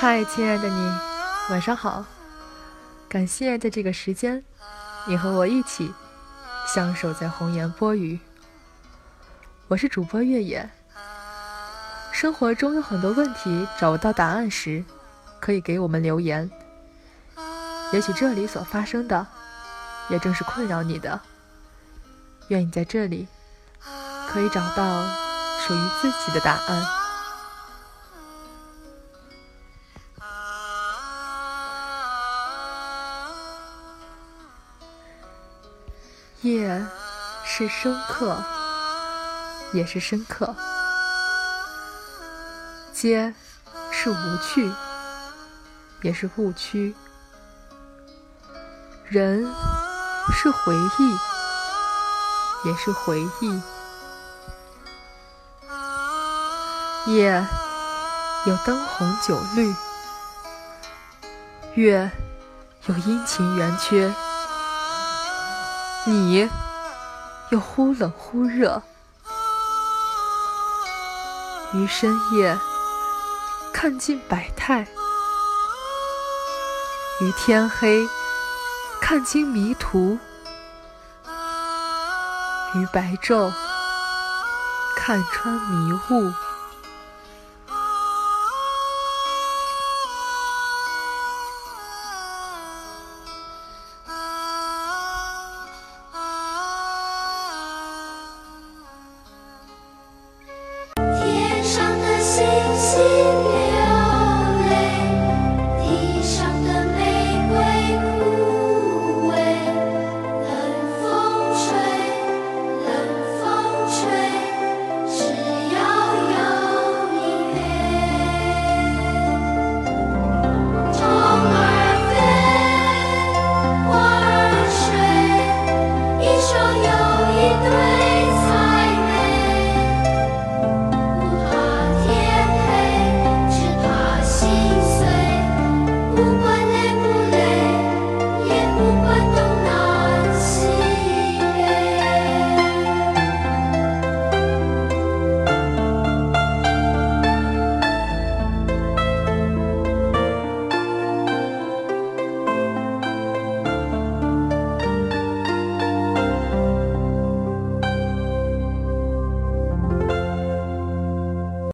嗨，亲爱的你，晚上好！感谢在这个时间，你和我一起相守在红颜波语。我是主播月野。生活中有很多问题找不到答案时，可以给我们留言。也许这里所发生的，也正是困扰你的。愿你在这里可以找到属于自己的答案。夜是深刻，也是深刻；街是无趣，也是误区；人是回忆，也是回忆。夜有灯红酒绿，月有阴晴圆缺。你又忽冷忽热，于深夜看尽百态，于天黑看清迷途，于白昼看穿迷雾。